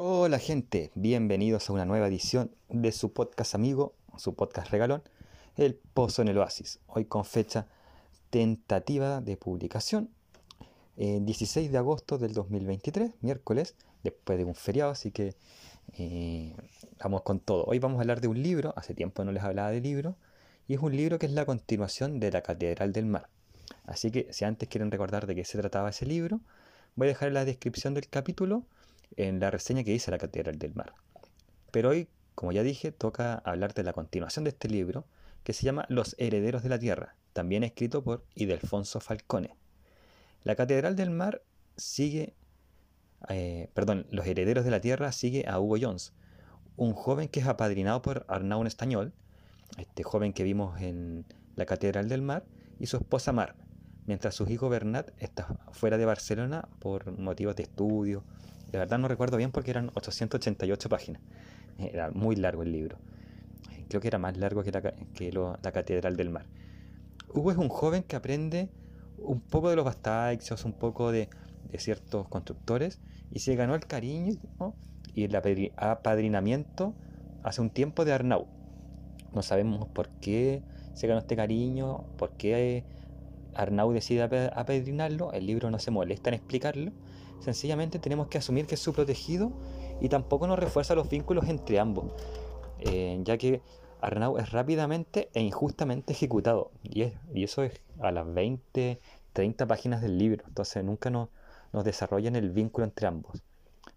Hola gente, bienvenidos a una nueva edición de su podcast amigo, su podcast regalón, El Pozo en el Oasis. Hoy con fecha tentativa de publicación, 16 de agosto del 2023, miércoles, después de un feriado, así que eh, vamos con todo. Hoy vamos a hablar de un libro, hace tiempo no les hablaba de libro, y es un libro que es la continuación de La Catedral del Mar. Así que si antes quieren recordar de qué se trataba ese libro, voy a dejar en la descripción del capítulo en la reseña que hice la Catedral del Mar. Pero hoy, como ya dije, toca hablar de la continuación de este libro, que se llama Los Herederos de la Tierra, también escrito por Idelfonso Falcone. La Catedral del Mar sigue, eh, perdón, Los Herederos de la Tierra sigue a Hugo Jones, un joven que es apadrinado por Arnaud Estañol, este joven que vimos en la Catedral del Mar, y su esposa Mar, mientras su hijo Bernat está fuera de Barcelona por motivos de estudio de verdad no recuerdo bien porque eran 888 páginas. Era muy largo el libro. Creo que era más largo que la, Catedral del Mar. Hugo es un joven que aprende un poco de los Bastaxios, un poco de, ciertos constructores y se ganó el cariño y el apadrinamiento hace un tiempo de Arnau. No sabemos por qué se ganó este cariño, por qué Arnau decide apadrinarlo. El libro no se molesta en explicarlo Sencillamente tenemos que asumir que es su protegido y tampoco nos refuerza los vínculos entre ambos, eh, ya que Arnau es rápidamente e injustamente ejecutado. Y, eso es a las 20, 30 páginas del libro, entonces nunca nos, nos desarrollan el vínculo entre ambos.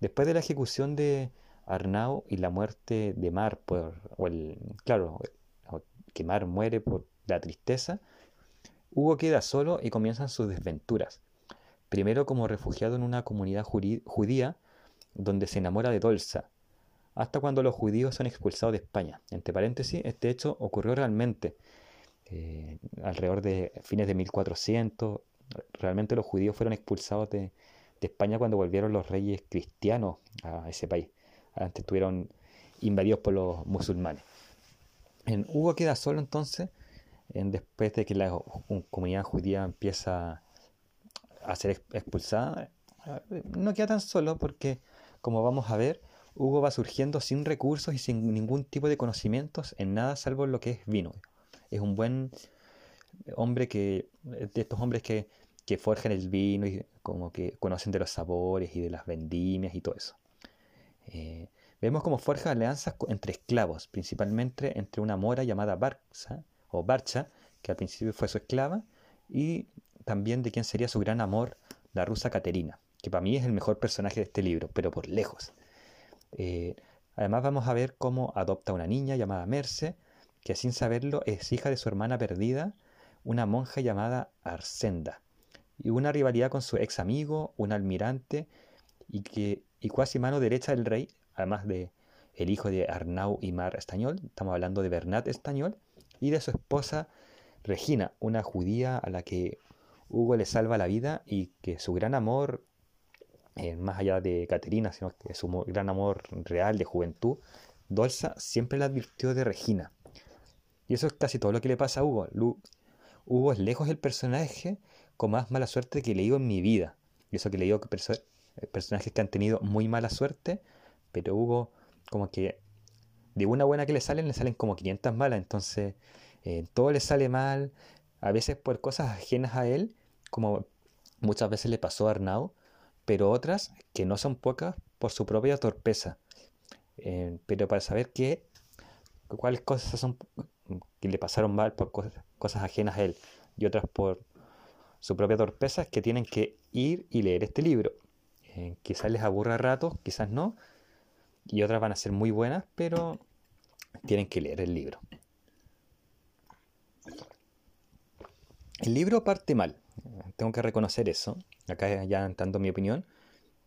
Después de la ejecución de Arnau y la muerte de Mar, por, o el, claro, que Mar muere por la tristeza, Hugo queda solo y comienzan sus desventuras primero como refugiado en una comunidad judía donde se enamora de Dolsa, hasta cuando los judíos son expulsados de España. Entre paréntesis, este hecho ocurrió realmente eh, alrededor de fines de 1400. Realmente los judíos fueron expulsados de, España cuando volvieron los reyes cristianos a ese país. Antes estuvieron invadidos por los musulmanes. En Hugo queda solo entonces, en, después de que la comunidad judía empieza a ser expulsada, no queda tan solo porque, como vamos a ver, Hugo va surgiendo sin recursos y sin ningún tipo de conocimientos en nada salvo lo que es vino. Es un buen hombre que, de estos hombres que, que forjan el vino y como que conocen de los sabores y de las vendimias y todo eso. Eh, vemos como forja alianzas entre esclavos, principalmente entre una mora llamada Barça o Barcha, que al principio fue su esclava, y también de quién sería su gran amor, la rusa Caterina, que para mí es el mejor personaje de este libro, pero por lejos. Eh, además vamos a ver cómo adopta una niña llamada Merce, que sin saberlo es hija de su hermana perdida, una monja llamada Arsenda, y una rivalidad con su ex amigo, un almirante, y que y casi mano derecha del rey, además de el hijo de Arnau y Mar Estañol, estamos hablando de Bernat Estañol, y de su esposa Regina, una judía a la que Hugo le salva la vida y que su gran amor, eh, más allá de Caterina, sino que su gran amor real de juventud, Dolsa siempre le advirtió de Regina. Y eso es casi todo lo que le pasa a Hugo. Hugo es lejos el personaje con más mala suerte que he leído en mi vida. Y eso que he leído eh, personajes que han tenido muy mala suerte, pero Hugo como que de una buena que le salen, le salen como 500 malas. Entonces, eh, todo le sale mal, a veces por cosas ajenas a él, como muchas veces le pasó a Arnau, pero otras, que no son pocas, por su propia torpeza. Eh, pero para saber qué, cuáles cosas son que le pasaron mal por cosas, ajenas a él y otras por su propia torpeza, que tienen que ir y leer este libro. Eh, quizás les aburra a ratos, quizás no, y otras van a ser muy buenas, pero tienen que leer el libro. El libro parte mal, tengo que reconocer eso, acá ya dando mi opinión,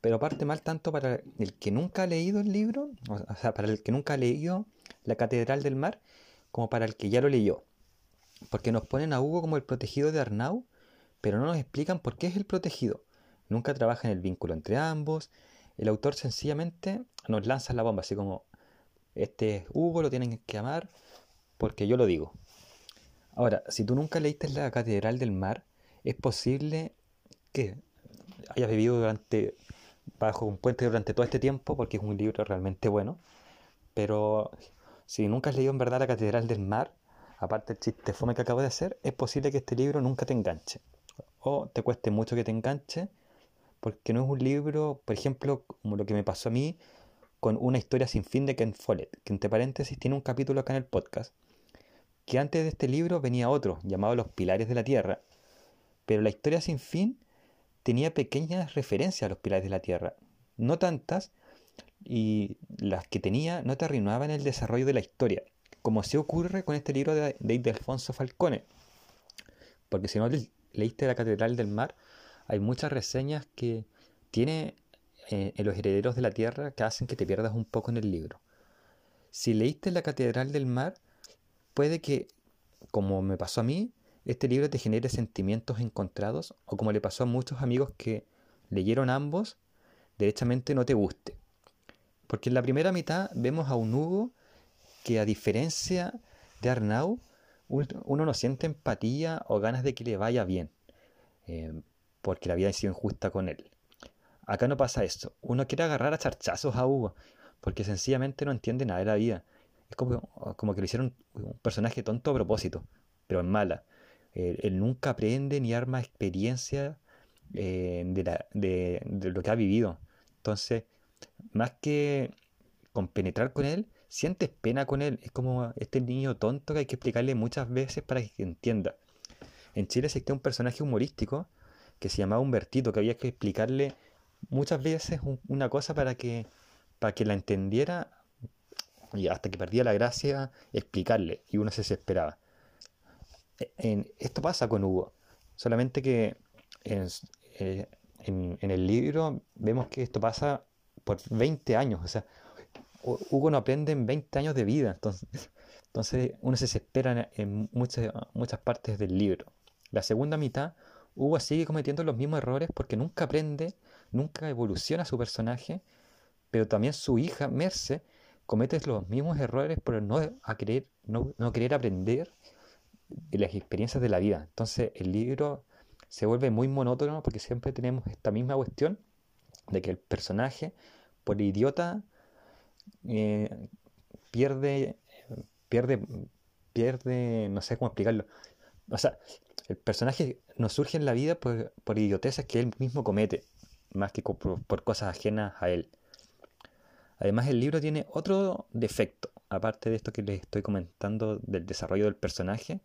pero parte mal tanto para el que nunca ha leído el libro, o sea, para el que nunca ha leído La Catedral del Mar, como para el que ya lo leyó. Porque nos ponen a Hugo como el protegido de Arnau, pero no nos explican por qué es el protegido. Nunca trabaja en el vínculo entre ambos. El autor sencillamente nos lanza la bomba, así como, este es Hugo, lo tienen que amar porque yo lo digo. Ahora, si tú nunca leíste la Catedral del Mar, es posible que hayas vivido durante bajo un puente durante todo este tiempo porque es un libro realmente bueno. Pero si nunca has leído en verdad La Catedral del Mar, aparte del chiste fome que acabo de hacer, es posible que este libro nunca te enganche. O te cueste mucho que te enganche, porque no es un libro, por ejemplo, como lo que me pasó a mí con Una historia sin fin de Ken Follett, que entre paréntesis tiene un capítulo acá en el podcast, que antes de este libro venía otro, llamado Los Pilares de la Tierra, pero la historia sin fin tenía pequeñas referencias a los pilares de la Tierra, no tantas, y las que tenía no te arruinaban el desarrollo de la historia, como se ocurre con este libro de, de, Alfonso Falcone. Porque si no leíste La Catedral del Mar, hay muchas reseñas que tiene eh, en Los Herederos de la Tierra que hacen que te pierdas un poco en el libro. Si leíste La Catedral del Mar, puede que, como me pasó a mí, este libro te genere sentimientos encontrados o como le pasó a muchos amigos que leyeron ambos, derechamente no te guste. Porque en la primera mitad vemos a un Hugo que a diferencia de Arnau, uno no siente empatía o ganas de que le vaya bien, eh, porque la vida ha sido injusta con él. Acá no pasa eso. Uno quiere agarrar a charchazos a Hugo, porque sencillamente no entiende nada de la vida. Es como, como que le hicieron un personaje tonto a propósito, pero en mala. Él, nunca aprende ni arma experiencia eh, de, lo que ha vivido. Entonces, más que compenetrar con él, sientes pena con él. Es como este niño tonto que hay que explicarle muchas veces para que entienda. En Chile existe un personaje humorístico que se llamaba Humbertito, que había que explicarle muchas veces una cosa para que, para que la entendiera y hasta que perdía la gracia explicarle y uno se desesperaba esto pasa con Hugo, solamente que eh, en, el libro vemos que esto pasa por 20 años, o sea, Hugo no aprende en 20 años de vida, entonces, uno se desespera en muchas, muchas partes del libro. La segunda mitad, Hugo sigue cometiendo los mismos errores porque nunca aprende, nunca evoluciona su personaje, pero también su hija, Merce, comete los mismos errores por no, querer, no, querer aprender de las experiencias de la vida. Entonces el libro se vuelve muy monótono porque siempre tenemos esta misma cuestión de que el personaje, por idiota, eh, pierde, pierde, pierde, no sé cómo explicarlo. O sea, el personaje no surge en la vida por, por idioteces que él mismo comete, más que por cosas ajenas a él. Además, el libro tiene otro defecto, aparte de esto que les estoy comentando del desarrollo del personaje,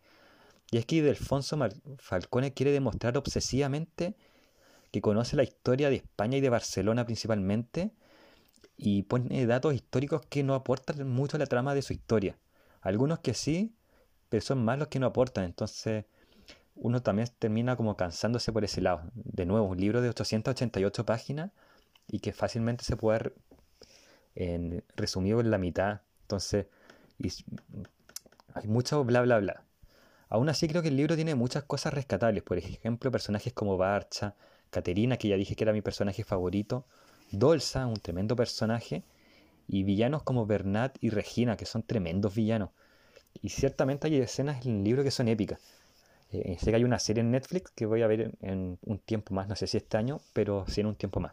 y es que Delfonso Falcone quiere demostrar obsesivamente que conoce la historia de España y de Barcelona principalmente, y pone datos históricos que no aportan mucho a la trama de su historia. Algunos que sí, pero son más los que no aportan, entonces uno también termina como cansándose por ese lado. De nuevo, un libro de 888 páginas y que fácilmente se puede en, resumido en la mitad. Entonces, hay mucho bla bla bla. Aún así creo que el libro tiene muchas cosas rescatables. Por ejemplo, personajes como Barcha, Caterina, que ya dije que era mi personaje favorito, Dolsa, un tremendo personaje, y villanos como Bernat y Regina, que son tremendos villanos. Y ciertamente hay escenas en el libro que son épicas. Eh, sé que hay una serie en Netflix que voy a ver en, un tiempo más, no sé si este año, pero sí en un tiempo más.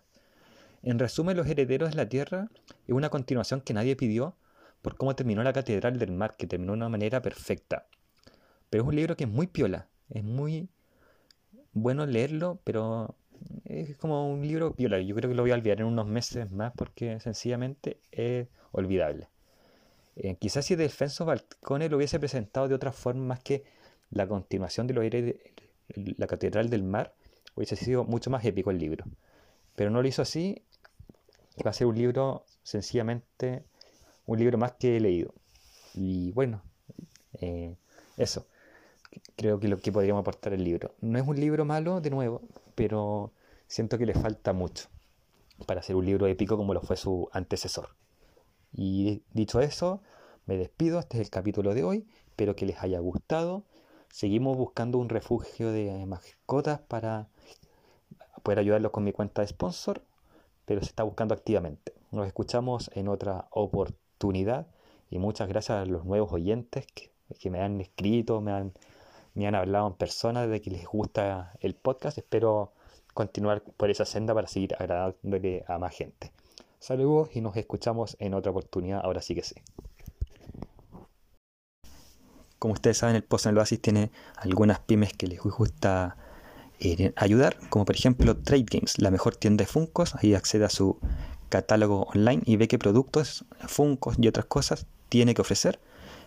En resumen, Los Herederos de la Tierra es una continuación que nadie pidió por cómo terminó la Catedral del Mar, que terminó de una manera perfecta. Pero es un libro que es muy piola, es muy bueno leerlo, pero es como un libro piola. Yo creo que lo voy a olvidar en unos meses más porque sencillamente es olvidable. Eh, quizás si Defenso Balcone lo hubiese presentado de otra forma más que la continuación de lo de la Catedral del Mar, hubiese sido mucho más épico el libro. Pero no lo hizo así va a ser un libro sencillamente un libro más que he leído. Y bueno, eh, eso. Creo que lo que podríamos aportar el libro. No es un libro malo, de nuevo, pero siento que le falta mucho para ser un libro épico como lo fue su antecesor. Y dicho eso, me despido. Este es el capítulo de hoy. Espero que les haya gustado. Seguimos buscando un refugio de mascotas para poder ayudarlos con mi cuenta de sponsor pero se está buscando activamente. Nos escuchamos en otra oportunidad y muchas gracias a los nuevos oyentes que, me han escrito, me han, me han hablado en persona de que les gusta el podcast. Espero continuar por esa senda para seguir agradándole a más gente. Saludos y nos escuchamos en otra oportunidad, ahora sí que sí. Como ustedes saben, el Pozo en el Oasis tiene algunas pymes que les gusta eh, ayudar, como por ejemplo Trade Games, la mejor tienda de Funcos. Ahí accede a su catálogo online y ve qué productos, Funcos y otras cosas tiene que ofrecer.